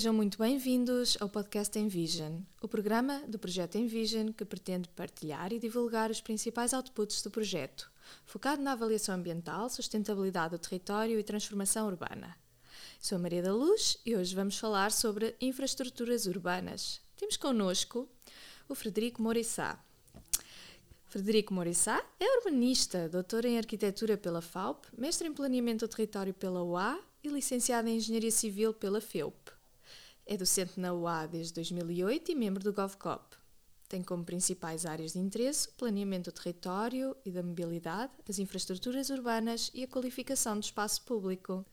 Sejam muito bem-vindos ao podcast Envision, o programa do projeto Envision que pretende partilhar e divulgar os principais outputs do projeto, focado na avaliação ambiental, sustentabilidade do território e transformação urbana. Sou Maria da Luz e hoje vamos falar sobre infraestruturas urbanas. Temos connosco o Frederico Morissá. Frederico Morissá é urbanista, doutor em arquitetura pela FAUP, mestre em planeamento do território pela UA e licenciado em engenharia civil pela FEUP. É docente na UA desde 2008 e membro do GovCop. Tem como principais áreas de interesse o planeamento do território e da mobilidade, as infraestruturas urbanas e a qualificação do espaço público.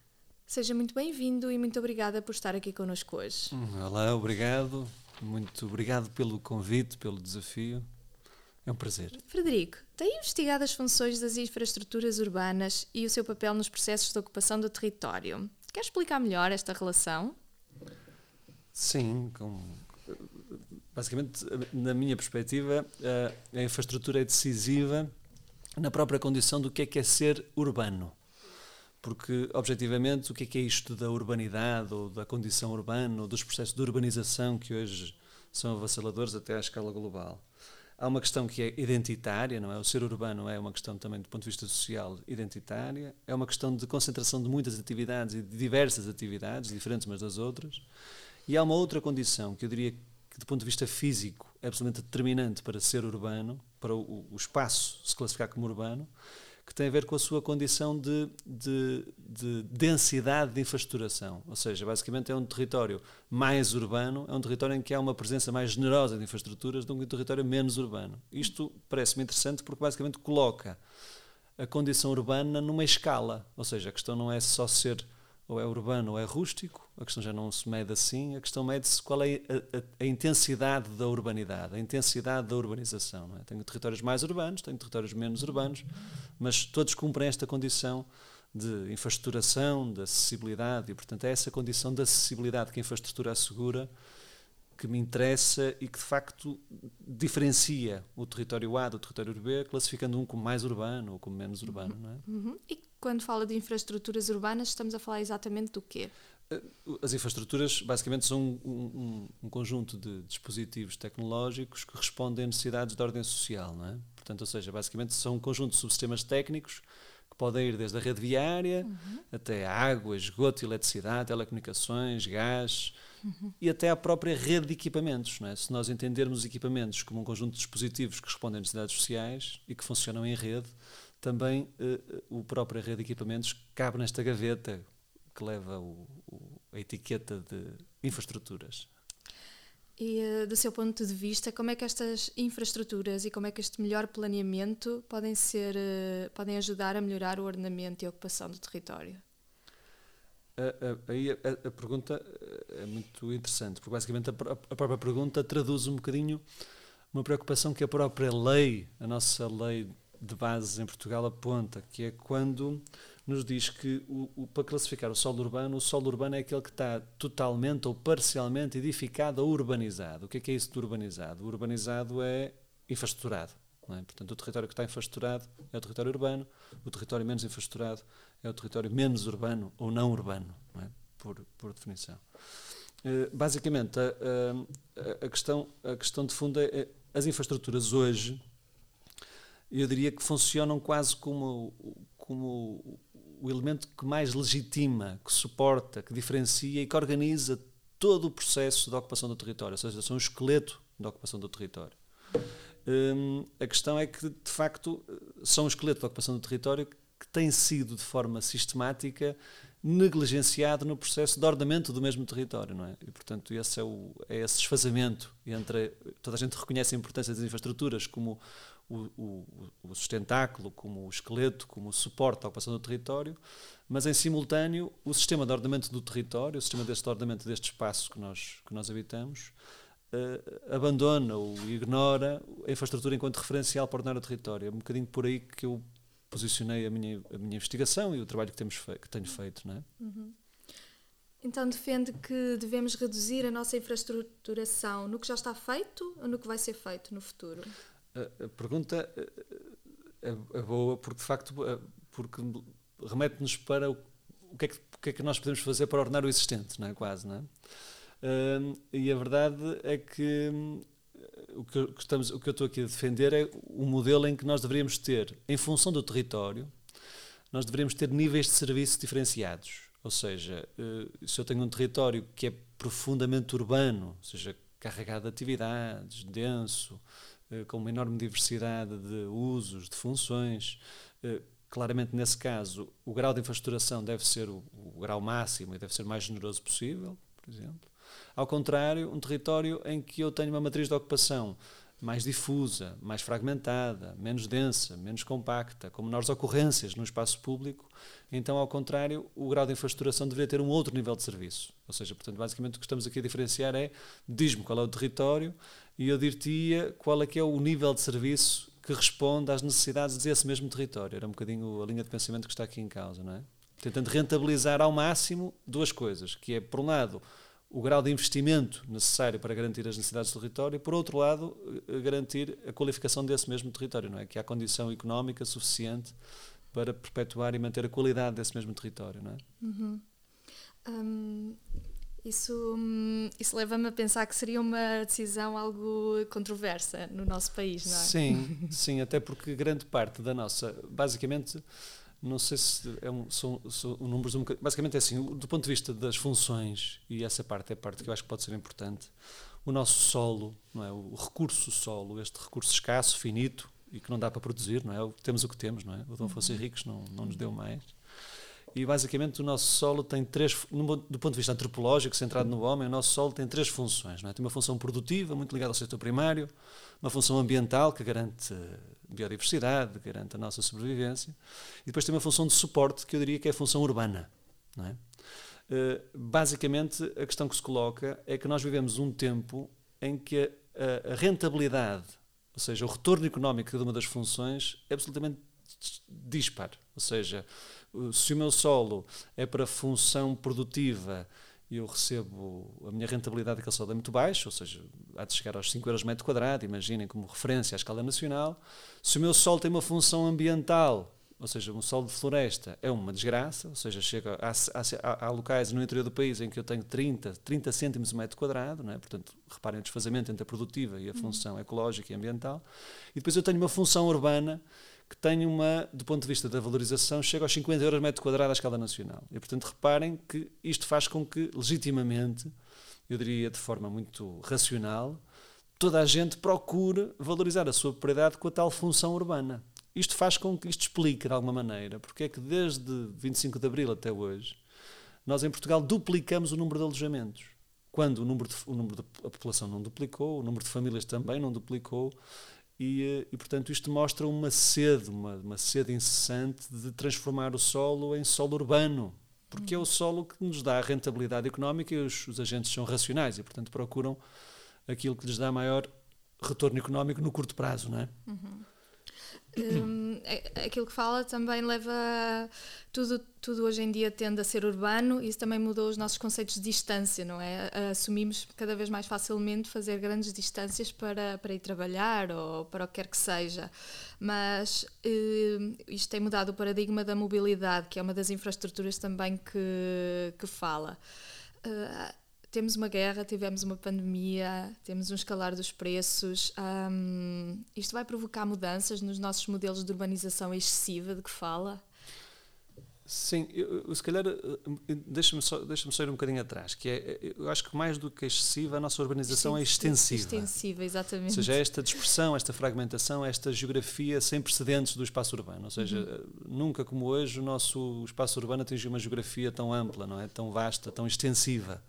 Seja muito bem-vindo e muito obrigada por estar aqui connosco hoje. Hum, olá, obrigado. Muito obrigado pelo convite, pelo desafio. É um prazer. Frederico, tem investigado as funções das infraestruturas urbanas e o seu papel nos processos de ocupação do território. Quer explicar melhor esta relação? Sim, com, basicamente, na minha perspectiva, a, a infraestrutura é decisiva na própria condição do que é que é ser urbano. Porque, objetivamente, o que é que é isto da urbanidade ou da condição urbana ou dos processos de urbanização que hoje são avassaladores até à escala global? Há uma questão que é identitária, não é? O ser urbano é uma questão também do ponto de vista social identitária, é uma questão de concentração de muitas atividades e de diversas atividades, diferentes umas das outras. E há uma outra condição que eu diria que, do ponto de vista físico, é absolutamente determinante para ser urbano, para o, o espaço se classificar como urbano, que tem a ver com a sua condição de, de, de, densidade de infraestruturação. Ou seja, basicamente é um território mais urbano, é um território em que há uma presença mais generosa de infraestruturas do que um território menos urbano. Isto parece-me interessante porque basicamente coloca a condição urbana numa escala. Ou seja, a questão não é só ser ou é urbano ou é rústico, a questão já não se mede assim, a questão mede-se qual é a, a, a, intensidade da urbanidade, a intensidade da urbanização. É? Tenho territórios mais urbanos, tenho territórios menos urbanos, mas todos cumprem esta condição de infraestruturação, de acessibilidade, e portanto é essa condição de acessibilidade que a infraestrutura assegura que me interessa e que de facto diferencia o território A do território B, classificando um como mais urbano ou como menos urbano. Não é? Uhum. E quando fala de infraestruturas urbanas, estamos a falar exatamente do quê? As infraestruturas basicamente são um, um, um, conjunto de dispositivos tecnológicos que respondem a necessidades de ordem social, não é? Portanto, ou seja, basicamente são um conjunto de subsistemas técnicos que podem ir desde a rede viária uhum. até a água, esgoto, eletricidade, telecomunicações, gás uhum. e até a própria rede de equipamentos. Não é? Se nós entendermos os equipamentos como um conjunto de dispositivos que respondem a necessidades sociais e que funcionam em rede, também uh, o próprio rede de equipamentos cabe nesta gaveta que leva o, o, a etiqueta de infraestruturas. E uh, do seu ponto de vista, como é que estas infraestruturas e como é que este melhor planeamento podem ser, uh, podem ajudar a melhorar o ordenamento e a ocupação do território? Aí a, a, a, pergunta é muito interessante, porque basicamente a, a própria pergunta traduz um bocadinho uma preocupação que a própria lei, a nossa lei de base em Portugal aponta, que é quando nos diz que o, o, para classificar o solo urbano, o solo urbano é aquele que está totalmente ou parcialmente edificado ou urbanizado. O que é, que é isso de urbanizado? O urbanizado é infraestruturado. É? Portanto, o território que está infraestruturado é o território urbano, o território menos infraestruturado é o território menos urbano ou não urbano, não é? por, por definição. Uh, basicamente, a, a, a, questão, a questão de fundo é, é as infraestruturas hoje eu diria que funcionam quase como, como o elemento que mais legitima, que suporta, que diferencia e que organiza todo o processo da ocupação do território, ou seja, são o esqueleto da ocupação do território. Hum, a questão é que, de facto, são o esqueleto da ocupação do território que tem sido, de forma sistemática, negligenciado no processo de ordenamento do mesmo território, não é? E, portanto, esse é, o, é esse desfazamento entre... Toda a gente reconhece a importância das infraestruturas como o, o, o sustentáculo, como o esqueleto, como o suporte à ocupação do território, mas em simultâneo o sistema de ordenamento do território, o sistema deste ordenamento deste espaço que nós, que nós habitamos, uh, abandona ou ignora a infraestrutura enquanto referencial para ordenar o território. É um bocadinho por aí que eu posicionei a minha, a minha investigação e o trabalho que, temos que tenho feito. Não é? Uhum. Então defende que devemos reduzir a nossa infraestruturação no que já está feito ou no que vai ser feito no futuro? A, pergunta é, boa porque, de facto, porque remete-nos para o, o, que é que, o, que é que, nós podemos fazer para ordenar o existente, não é? Quase, não é? Uh, e a verdade é que o que, estamos, o que eu estou aqui a defender é o modelo em que nós deveríamos ter, em função do território, nós deveríamos ter níveis de serviço diferenciados. Ou seja, uh, se eu tenho um território que é profundamente urbano, ou seja, carregado de atividades, denso, com uma enorme diversidade de usos, de funções, uh, claramente nesse caso o grau de infraestruturação deve ser o, o grau máximo e deve ser o mais generoso possível, por exemplo. Ao contrário, um território em que eu tenho uma matriz de ocupação mais difusa, mais fragmentada, menos densa, menos compacta, com menores ocorrências no espaço público, então, ao contrário, o grau de infraestruturação deveria ter um outro nível de serviço. Ou seja, portanto, basicamente o que estamos aqui a diferenciar é, diz-me qual é o território e eu dir-te qual é que é o nível de serviço que responde às necessidades desse mesmo território. Era um bocadinho a linha de pensamento que está aqui em causa, não é? Tentando rentabilizar ao máximo duas coisas, que é, por um lado, o grau de investimento necessário para garantir as necessidades do território e, por outro lado, eh, garantir a qualificação desse mesmo território, não é? Que há condição económica suficiente para perpetuar e manter a qualidade desse mesmo território, não é? Uhum. Um, isso, hum, isso leva-me a pensar que seria uma decisão algo controversa no nosso país, não é? Sim, sim, até porque grande parte da nossa, basicamente, não sei se é um, são, são números um bocadinho, basicamente é assim, do ponto de vista das funções, e essa parte é a parte que eu acho que pode ser importante, o nosso solo, não é? o recurso solo, este recurso escasso, finito, e que não dá para produzir, não é? Temos o que temos, não é? O Dom Fosse Henriques não, não nos deu mais. E basicamente o nosso solo tem três, do ponto de vista antropológico, centrado no homem, o nosso solo tem três funções. É? Tem uma função produtiva, muito ligada ao setor primário, uma função ambiental, que garante biodiversidade, garante a nossa sobrevivência, e depois tem uma função de suporte, que eu diria que é a função urbana. É? Uh, basicamente, a questão que se coloca é que nós vivemos um tempo em que a, rentabilidade, ou seja, o retorno económico de uma das funções é absolutamente dispar. Ou seja, se o meu solo é para função produtiva e eu recebo a minha rentabilidade daquele solo é muito baixa, ou seja, há de chegar aos 5 euros metro quadrado, imaginem como referência à escala nacional. Se o meu solo tem uma função ambiental, ou seja, um solo de floresta, é uma desgraça, ou seja, chega a, há, há, locais no interior do país em que eu tenho 30, 30 cêntimos metro quadrado, não é? portanto, reparem o desfazamento entre a produtiva e a função uhum. ecológica e ambiental. E depois eu tenho uma função urbana que tem uma, do ponto de vista da valorização, chega aos 50 euros metro quadrado à escala nacional. E, portanto, reparem que isto faz com que, legitimamente, eu diria de forma muito racional, toda a gente procure valorizar a sua propriedade com a tal função urbana. Isto faz com que isto explique, de alguma maneira, porque é que desde 25 de Abril até hoje, nós em Portugal duplicamos o número de alojamentos. Quando o número de, o número de a população não duplicou, o número de famílias também não duplicou, e, eh, e, portanto isto mostra uma sede, uma, uma sede incessante de transformar o solo em solo urbano, porque é o solo que nos dá a rentabilidade económica e os, os agentes são racionais e portanto procuram aquilo que lhes dá maior retorno económico no curto prazo, não é? Uhum um, é, aquilo que fala também leva tudo tudo hoje em dia tende a ser urbano e isso também mudou os nossos conceitos de distância não é? Assumimos cada vez mais facilmente fazer grandes distâncias para para ir trabalhar ou para o que quer que seja. Mas um, isto tem mudado o paradigma da mobilidade que é uma das infraestruturas também que que fala. Uh, temos uma guerra, tivemos uma pandemia, temos um escalar dos preços. Um, isto vai provocar mudanças nos nossos modelos de urbanização excessiva de que fala? Sim, eu, eu, se calhar eh, deixa-me deixa sair um bocadinho atrás, que é, eu acho que mais do que excessiva, a nossa urbanização é extensiva. Extensiva, exatamente. Ou seja, é esta dispersão, esta fragmentação, esta geografia sem precedentes do espaço urbano. Ou seja, uhum. nunca como hoje o nosso espaço urbano atingiu uma geografia tão ampla, não é? tão vasta, tão extensiva.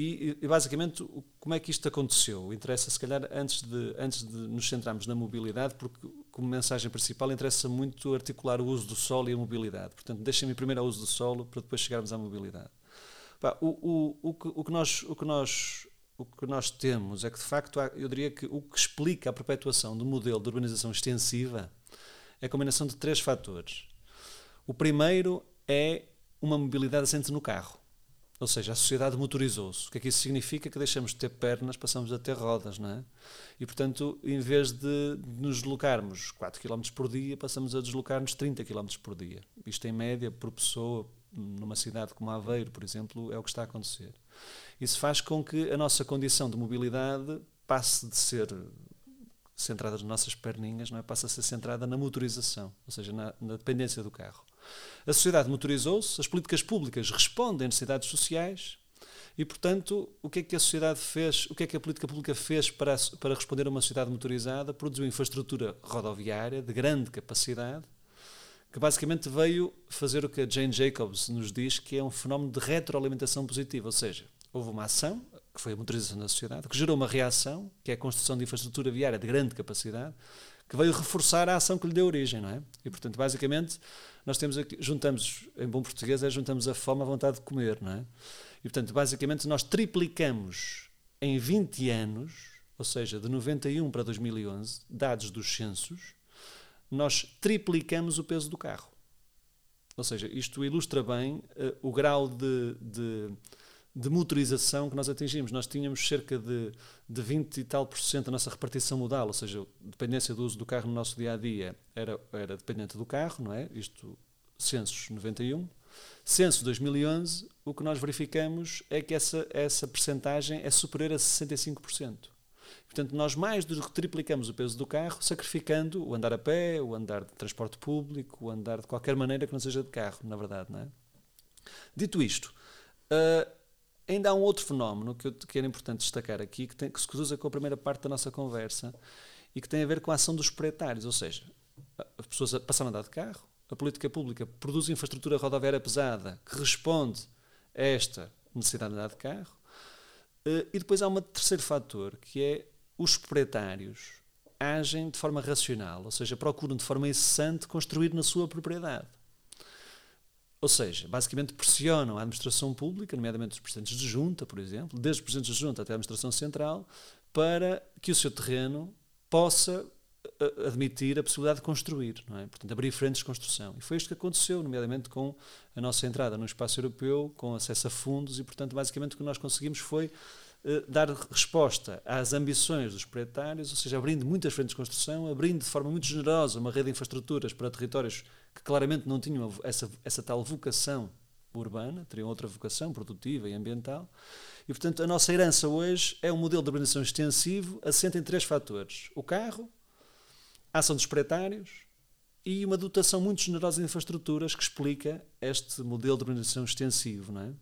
E, e, basicamente, como é que isto aconteceu? Interessa, se calhar, antes de, antes de nos centrarmos na mobilidade, porque, como mensagem principal, interessa muito articular o uso do solo e a mobilidade. Portanto, deixem-me primeiro ao uso do solo para depois chegarmos à mobilidade. o, o, o, que, o, que nós, o, que nós, o que nós temos é que, de facto, eu diria que o que explica a perpetuação do modelo de urbanização extensiva é a combinação de três fatores. O primeiro é uma mobilidade assente no carro. Ou seja, a sociedade motorizou-se. O que é que isso significa? Que deixamos de ter pernas, passamos a ter rodas, não é? E, portanto, em vez de nos deslocarmos 4 km por dia, passamos a deslocar-nos 30 km por dia. Isto em média, por pessoa, numa cidade como Aveiro, por exemplo, é o que está a acontecer. Isso faz com que a nossa condição de mobilidade passe de ser centrada nas nossas perninhas, não é? passa a ser centrada na motorização, ou seja, na, na dependência do carro. A sociedade motorizou-se, as políticas públicas respondem a necessidades sociais e, portanto, o que é que a sociedade fez, o que é que a política pública fez para, para responder a uma sociedade motorizada? Produziu infraestrutura rodoviária de grande capacidade, que basicamente veio fazer o que a Jane Jacobs nos diz que é um fenómeno de retroalimentação positiva, ou seja, houve uma ação, que foi a motorização da sociedade, que gerou uma reação, que é a construção de infraestrutura viária de grande capacidade, que veio reforçar a ação que lhe deu origem, não é? E, portanto, basicamente, nós temos aqui, juntamos, em bom português, é juntamos a fome à vontade de comer, não é? E, portanto, basicamente, nós triplicamos em 20 anos, ou seja, de 91 para 2011, dados dos censos, nós triplicamos o peso do carro. Ou seja, isto ilustra bem uh, o grau de, de, de, motorização que nós atingimos. Nós tínhamos cerca de, de 20 e tal por cento da nossa repartição modal, ou seja, a dependência do uso do carro no nosso dia a dia era, era dependente do carro, não é? Isto, censos 91. Censo 2011, o que nós verificamos é que essa, essa percentagem é superior a 65%. Portanto, nós mais do que triplicamos o peso do carro, sacrificando o andar a pé, o andar de transporte público, o andar de qualquer maneira que não seja de carro, na verdade. Não é? Dito isto, uh, ainda há um outro fenómeno que, eu, que era importante destacar aqui, que, tem, que se cruza com a primeira parte da nossa conversa e que tem a ver com a ação dos proprietários, ou seja, as pessoas passaram a andar de carro, a política pública produz infraestrutura rodoviária pesada que responde a esta necessidade de andar de carro, uh, e depois há um terceiro fator, que é os proprietários agem de forma racional, ou seja, procuram de forma incessante construir na sua propriedade. Ou seja, basicamente pressionam a administração pública, nomeadamente os presidentes de junta, por exemplo, desde os presidentes de junta até a administração central, para que o seu terreno possa eh, admitir a possibilidade de construir, não é? portanto, abrir frentes de construção. E foi isto que aconteceu, nomeadamente com a nossa entrada no espaço europeu, com acesso a fundos, e, portanto, basicamente o que nós conseguimos foi eh, dar resposta às ambições dos proprietários, ou seja, abrindo muitas frentes de construção, abrindo de forma muito generosa uma rede de infraestruturas para territórios que claramente não tinham essa, essa tal vocação urbana, teriam outra vocação produtiva e ambiental. E, portanto, a nossa herança hoje é um modelo de urbanização extensivo assente em três fatores: o carro, a ação dos proprietários e uma dotação muito generosa de infraestruturas que explica este modelo de urbanização extensivo. Não é?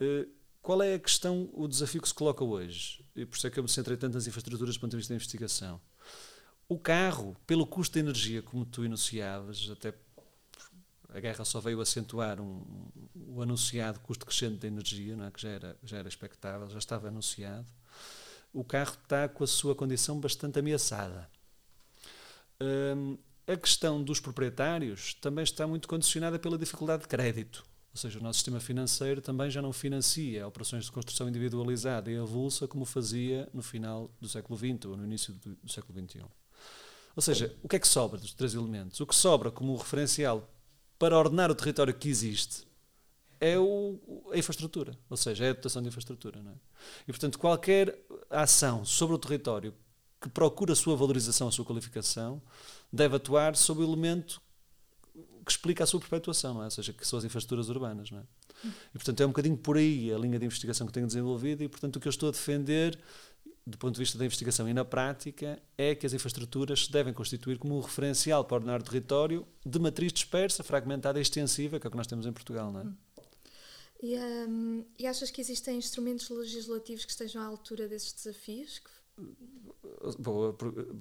Eh, qual é a questão, o desafio que se coloca hoje? E por isso é que eu me centrei tanto nas infraestruturas do ponto de vista da investigação. O carro, pelo custo de energia, como tu enunciavas, até a guerra só veio acentuar um, o anunciado custo crescente de energia, é? que já era, já era expectável, já estava anunciado. O carro está com a sua condição bastante ameaçada. Hum, a questão dos proprietários também está muito condicionada pela dificuldade de crédito. Ou seja, o nosso sistema financeiro também já não financia operações de construção individualizada e avulsa como fazia no final do século XX ou no início do, do século XXI. Ou seja, o que é que sobra dos três elementos? O que sobra como referencial para ordenar o território que existe é o, a infraestrutura, ou seja, é a dotação de infraestrutura. É? E, portanto, qualquer ação sobre o território que procura a sua valorização, a sua qualificação, deve atuar sob o elemento que explica a sua perpetuação, é? ou seja, que são as infraestruturas urbanas. É? E, portanto, é um bocadinho por aí a linha de investigação que tenho desenvolvido e, portanto, o que eu estou a defender, do ponto de vista da investigação e na prática, é que as infraestruturas se devem constituir como um referencial para ordenar o território de matriz dispersa, fragmentada e extensiva, que é o que nós temos em Portugal. Não é? E, um, e achas que existem instrumentos legislativos que estejam à altura desses desafios? Bom,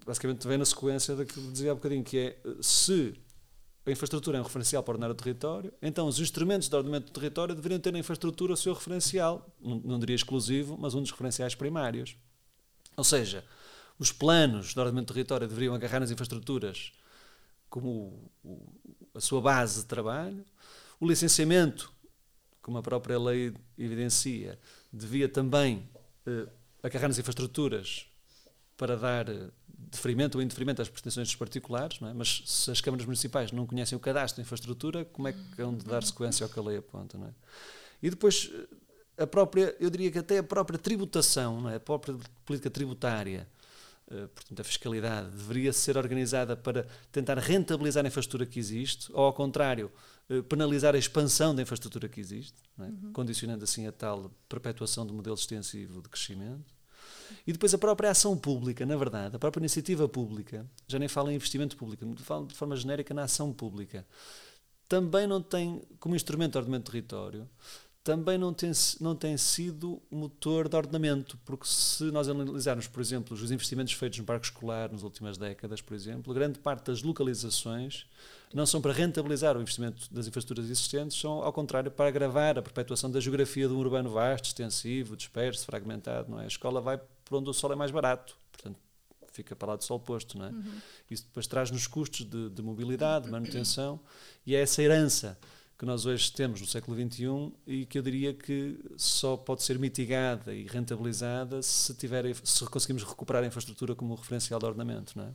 basicamente vem na sequência daquilo que dizia há bocadinho, que é se a infraestrutura é um referencial para ordenar o território, então os instrumentos de ordenamento do território deveriam ter na infraestrutura o seu referencial, não, não diria exclusivo, mas um dos referenciais primários. Ou seja, os planos de ordenamento do território deveriam agarrar nas infraestruturas como o, o, a sua base de trabalho, o licenciamento, como a própria lei evidencia, devia também eh, agarrar nas infraestruturas para dar eh, deferimento ou indeferimento às pretensões dos particulares, é? mas se as câmaras municipais não conhecem o cadastro de infraestrutura, como é que hão de dar sequência ao que a lei aponta? Não é? E depois, a própria, eu diria que até a própria tributação, não é? a própria política tributária, uh, portanto, a fiscalidade, deveria ser organizada para tentar rentabilizar a infraestrutura que existe, ou ao contrário, uh, penalizar a expansão da infraestrutura que existe, é? uhum. condicionando assim a tal perpetuação do modelo extensivo de crescimento. E depois a própria ação pública, na verdade, a própria iniciativa pública, já nem falo em investimento público, falo de forma genérica na ação pública, também não tem, como instrumento de ordenamento de território, também não tem, não tem sido motor de ordenamento, porque se nós analisarmos, por exemplo, os investimentos feitos no parque escolar nas últimas décadas, por exemplo, grande parte das localizações não são para rentabilizar o investimento das infraestruturas existentes, são, ao contrário, para agravar a perpetuação da geografia de um urbano vasto, extensivo, disperso, fragmentado. Não é? A escola vai por onde o sol é mais barato, portanto, fica para lá do sol posto. Não é? Uhum. Isso depois traz-nos custos de, de mobilidade, de manutenção, e é essa herança que nós hoje temos no século XXI e que eu diria que só pode ser mitigada e rentabilizada se, tiver, se conseguimos recuperar a infraestrutura como referencial de ordenamento, não é?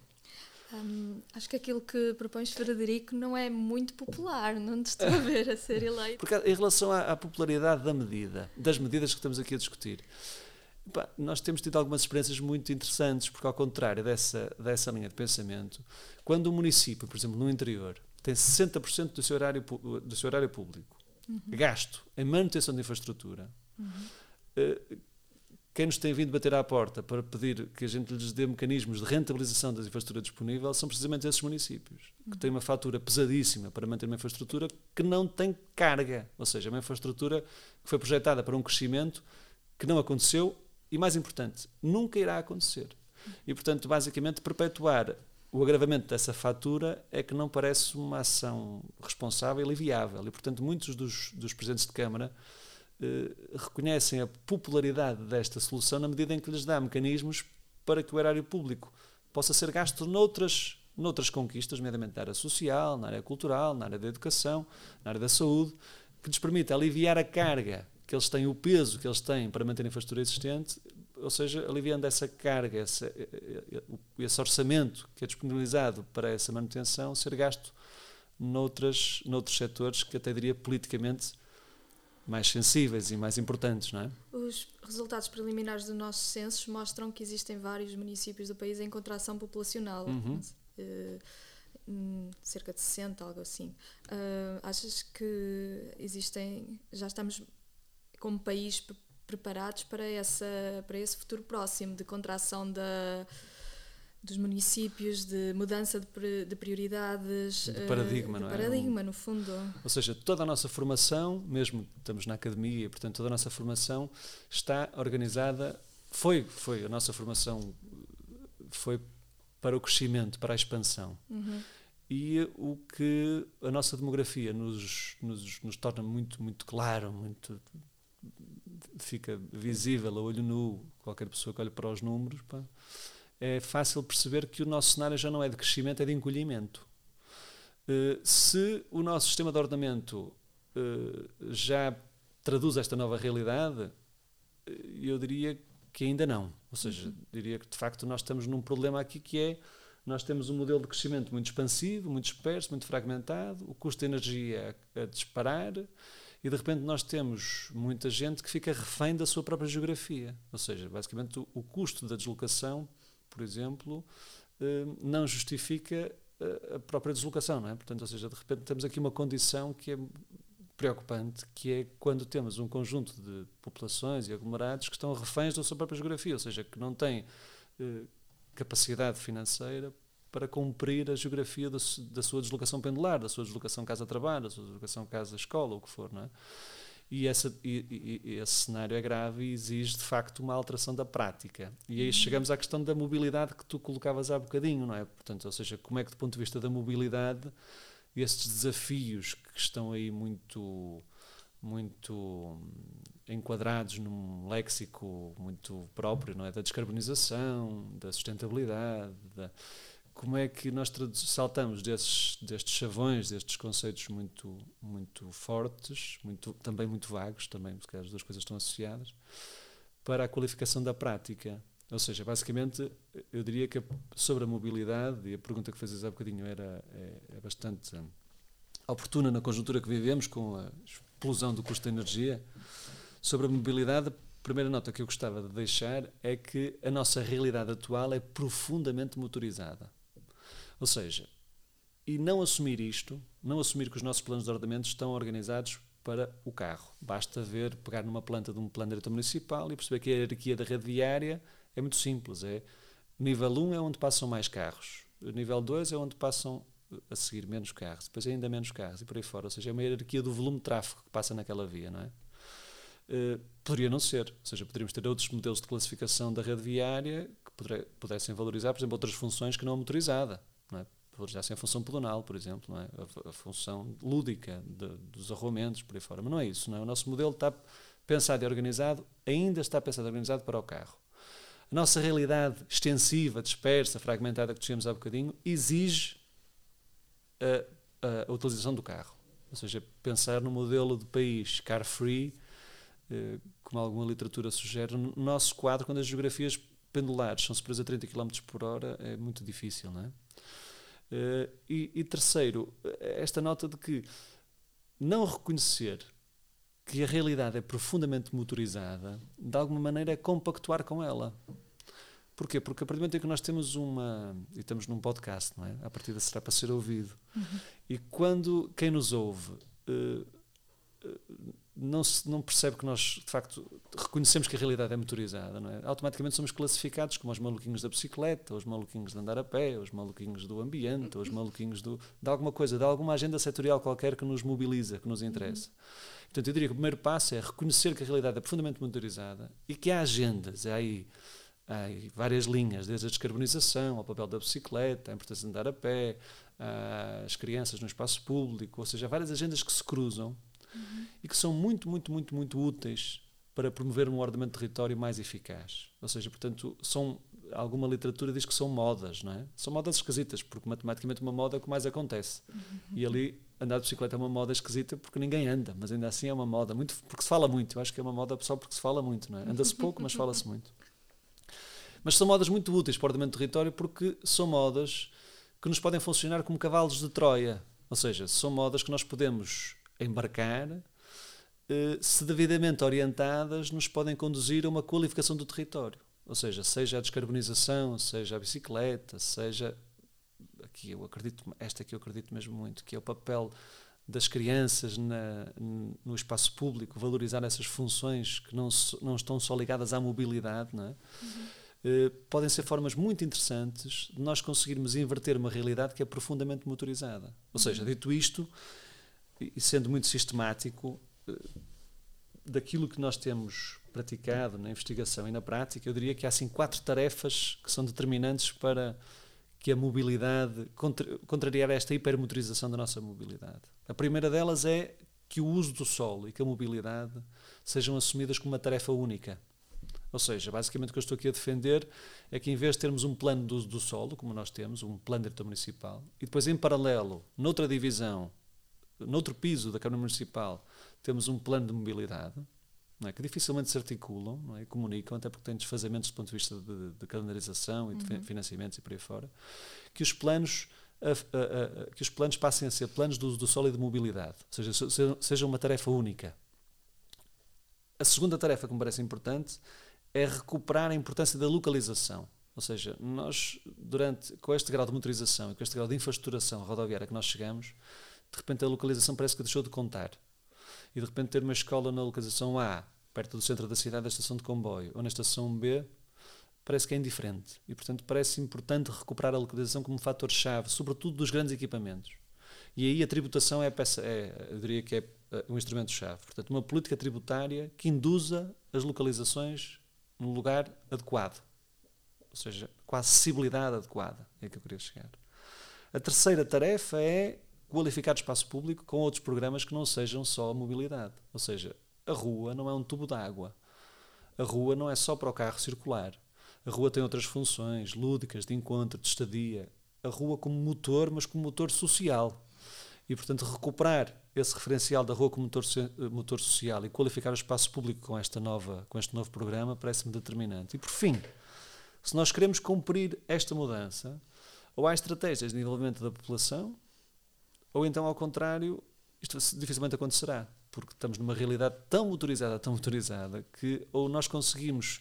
Hum, acho que aquilo que propões Frederico não é muito popular, não te estou a ver a ser eleito. Porque em relação à, à popularidade da medida, das medidas que estamos aqui a discutir, nós temos tido algumas experiências muito interessantes, porque ao contrário dessa, dessa linha de pensamento, quando o município, por exemplo, no interior, tem 60% do seu horário, do seu horário público uhum. gasto em manutenção de infraestrutura. Uhum. Uh, quem nos tem vindo bater à porta para pedir que a gente lhes dê mecanismos de rentabilização da infraestrutura disponível são precisamente esses municípios, uhum. que têm uma fatura pesadíssima para manter uma infraestrutura que não tem carga, ou seja, uma infraestrutura que foi projetada para um crescimento que não aconteceu e, mais importante, nunca irá acontecer. E, portanto, basicamente, perpetuar o agravamento dessa fatura é que não parece uma ação responsável e viável. E, portanto, muitos dos, dos presidentes de Câmara eh, reconhecem a popularidade desta solução na medida em que lhes dá mecanismos para que o erário público possa ser gasto noutras, noutras conquistas, nomeadamente na área social, na área cultural, na área da educação, na área da saúde, que lhes permita aliviar a carga que eles têm, o peso que eles têm para manter a infraestrutura existente ou seja, aliviando essa carga, esse, esse orçamento que é disponibilizado para essa manutenção ser gasto noutras, noutros setores que até diria politicamente mais sensíveis e mais importantes, não é? Os resultados preliminares do nosso censo mostram que existem vários municípios do país em contração populacional. Uhum. Uh, cerca de 60, algo assim. Uh, achas que existem, já estamos como país preparados para, essa, para esse futuro próximo de contração da, dos municípios, de mudança de, de prioridades. De paradigma, de não é? paradigma, no fundo. Ou seja, toda a nossa formação, mesmo estamos na academia, portanto, toda a nossa formação está organizada, foi, foi a nossa formação foi para o crescimento, para a expansão. Uhum. E o que a nossa demografia nos, nos, nos torna muito, muito claro, muito fica visível a olho nu, qualquer pessoa que olhe para os números, pá, é fácil perceber que o nosso cenário já não é de crescimento, é de encolhimento. Uh, se o nosso sistema de ordenamento uh, já traduz esta nova realidade, eh, eu diria que ainda não. Ou seja, uhum. diria que de facto nós estamos num problema aqui que é nós temos um modelo de crescimento muito expansivo, muito disperso, muito fragmentado, o custo de energia a, a disparar e de repente nós temos muita gente que fica refém da sua própria geografia. Ou seja, basicamente o, o custo da deslocação, por exemplo, eh, não justifica a própria deslocação, não é? Portanto, ou seja, de repente temos aqui uma condição que é preocupante, que é quando temos um conjunto de populações e aglomerados que estão reféns da sua própria geografia, ou seja, que não têm eh, capacidade financeira para cumprir a geografia da, da sua deslocação pendular, da sua deslocação casa-trabalho, da sua deslocação casa-escola, o que for, não é? E, essa, e, e, esse cenário é grave e exige, de facto, uma alteração da prática. E aí chegamos à questão da mobilidade que tu colocavas há bocadinho, não é? Portanto, ou seja, como é que, do ponto de vista da mobilidade, estes desafios que estão aí muito, muito enquadrados num léxico muito próprio, não é? Da descarbonização, da sustentabilidade, da como é que nós saltamos desses, destes chavões, destes conceitos muito, muito fortes, muito, também muito vagos, também, porque as duas coisas estão associadas, para a qualificação da prática. Ou seja, basicamente, eu diria que sobre a mobilidade, e a pergunta que fazes há bocadinho era, é, é bastante oportuna na conjuntura que vivemos, com a explosão do custo da energia, sobre a mobilidade primeira nota que eu gostava de deixar é que a nossa realidade atual é profundamente motorizada. Ou seja, e não assumir isto, não assumir que os nossos planos de ordenamento estão organizados para o carro. Basta ver, pegar numa planta de um plano diretor municipal e perceber que a hierarquia da rede viária é muito simples. É, nível 1 é onde passam mais carros, nível 2 é onde passam a seguir menos carros, depois ainda menos carros e por aí fora. Ou seja, é uma hierarquia do volume de tráfego que passa naquela via, não é? Uh, poderia não ser, ou seja, poderíamos ter outros modelos de classificação da rede viária que pudessem valorizar, por exemplo, outras funções que não a motorizada. É? valorizassem a função pedonal, por exemplo, é? a, a, função lúdica de, dos arruamentos, por aí fora. Mas não é isso. Não é? O nosso modelo está pensado e organizado, ainda está pensado e organizado para o carro. A nossa realidade extensiva, dispersa, fragmentada que dissemos há bocadinho, exige a, a, a, utilização do carro. Ou seja, pensar no modelo de país car-free, eh, como alguma literatura sugere, no nosso quadro, quando as geografias pendulares são superiores a 30 km por hora, é muito difícil, não é? Uh, e, e, terceiro, esta nota de que não reconhecer que a realidade é profundamente motorizada, de alguma maneira é compactuar com ela. Porquê? Porque a partir do momento em que nós temos uma. E estamos num podcast, não é? A partir será para ser ouvido. Uhum. E quando quem nos ouve. Uh, uh, não, se, não percebe que nós, de facto, reconhecemos que a realidade é motorizada, não é? Automaticamente somos classificados como os maluquinhos da bicicleta, os maluquinhos de andar a pé, os maluquinhos do ambiente, os maluquinhos do, de alguma coisa, de alguma agenda setorial qualquer que nos mobiliza, que nos interessa. Portanto, eu diria que o primeiro passo é reconhecer que a realidade é profundamente motorizada e que há agendas, há aí, há aí várias linhas, desde a descarbonização, ao papel da bicicleta, a importância de andar a pé, as crianças no espaço público, ou seja, várias agendas que se cruzam uhum. e que são muito, muito, muito, muito úteis para promover um ordenamento de território mais eficaz. Ou seja, portanto, são alguma literatura diz que são modas, não é? São modas esquisitas, porque matematicamente uma moda é o que mais acontece. Uhum. E ali andar de bicicleta é uma moda esquisita porque ninguém anda, mas ainda assim é uma moda, muito porque se fala muito. Eu acho que é uma moda só porque se fala muito, não é? Anda-se pouco, mas fala-se muito. Mas são modas muito úteis para o ordenamento de território porque são modas que nos podem funcionar como cavalos de Troia. Ou seja, são modas que nós podemos embarcar, eh, se devidamente orientadas, nos podem conduzir a uma qualificação do território. Ou seja, seja a descarbonização, seja a bicicleta, seja. Aqui eu acredito, esta aqui eu acredito mesmo muito, que é o papel das crianças na, no espaço público, valorizar essas funções que não, não estão só ligadas à mobilidade, não é? Uhum. Uh, podem ser formas muito interessantes de nós conseguirmos inverter uma realidade que é profundamente motorizada. Ou seja, dito isto, e sendo muito sistemático, eh, daquilo que nós temos praticado na investigação e na prática, eu diria que há assim quatro tarefas que são determinantes para que a mobilidade contra, contrariar esta hipermotorização da nossa mobilidade. A primeira delas é que o uso do solo e que a mobilidade sejam assumidas como uma tarefa única. Ou seja, basicamente o que eu estou aqui a defender é que em vez de termos um plano de uso do solo, como nós temos, um plano diretor municipal, e depois em paralelo, noutra divisão, noutro piso da Câmara Municipal, temos um plano de mobilidade, é, que dificilmente se articulam não é, e comunicam, até porque têm desfazamentos do ponto de vista de, de calendarização e de uhum. financiamentos e por aí fora, que os planos a, a, a, que os planos passem a ser planos do do solo e de mobilidade, ou seja, seja uma tarefa única. A segunda tarefa que me parece importante é recuperar a importância da localização. Ou seja, nós, durante, com este grau de motorização e com este grau de infraestruturação rodoviária que nós chegamos, de repente a localização parece que deixou de contar. E de repente ter uma escola na localização A, perto do centro da cidade, da estação de comboio, ou na estação B, parece que é indiferente. E, portanto, parece importante recuperar a localização como fator-chave, sobretudo dos grandes equipamentos. E aí a tributação é, peça, é eu diria que é, é um instrumento-chave. Portanto, uma política tributária que induza as localizações num lugar adequado. Ou seja, com a acessibilidade adequada, é que eu queria chegar. A terceira tarefa é qualificar o espaço público com outros programas que não sejam só a mobilidade. Ou seja, a rua não é um tubo de água. A rua não é só para o carro circular. A rua tem outras funções lúdicas, de encontro, de estadia. A rua como motor, mas como motor social. E, portanto, recuperar esse referencial da rua como motor, motor social e qualificar o espaço público com, esta nova, com este novo programa parece-me determinante. E, por fim, se nós queremos cumprir esta mudança, ou há estratégias de desenvolvimento da população, ou então, ao contrário, isto dificilmente acontecerá. porque estamos numa realidade tão motorizada, tão motorizada, que ou nós conseguimos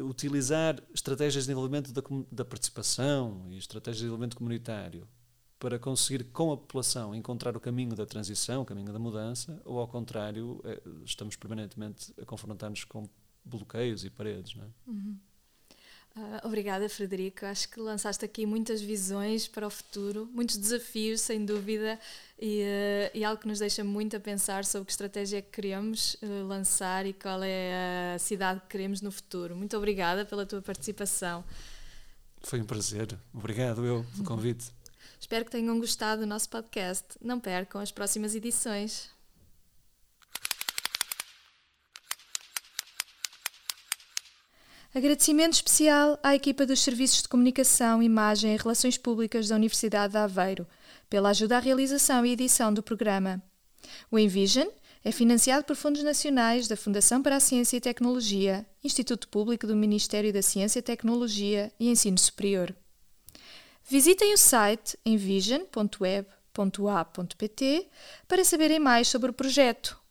utilizar estratégias de desenvolvimento da, da participação e estratégias de desenvolvimento comunitário para conseguir com a população encontrar o caminho da transição, o caminho da mudança, ou ao contrário, é, estamos permanentemente a confrontar-nos com bloqueios e paredes. Não é? Uhum. Uh, obrigada, Frederico. Acho que lançaste aqui muitas visões para o futuro, muitos desafios, sem dúvida, e, uh, e algo que nos deixa muito a pensar sobre que estratégia é que queremos uh, lançar e qual é a cidade que queremos no futuro. Muito obrigada pela tua participação. Foi um prazer. Obrigado eu pelo convite. Espero que tenham gostado do nosso podcast. Não percam as próximas edições. Agradecimento especial à equipa dos Serviços de Comunicação, Imagem e Relações Públicas da Universidade de Aveiro pela ajuda à realização e edição do programa. O Envision é financiado por fundos nacionais da Fundação para a Ciência e Tecnologia, Instituto Público do Ministério da Ciência, Tecnologia e Ensino Superior. Visitem o site envision.web.a.pt para saberem mais sobre o projeto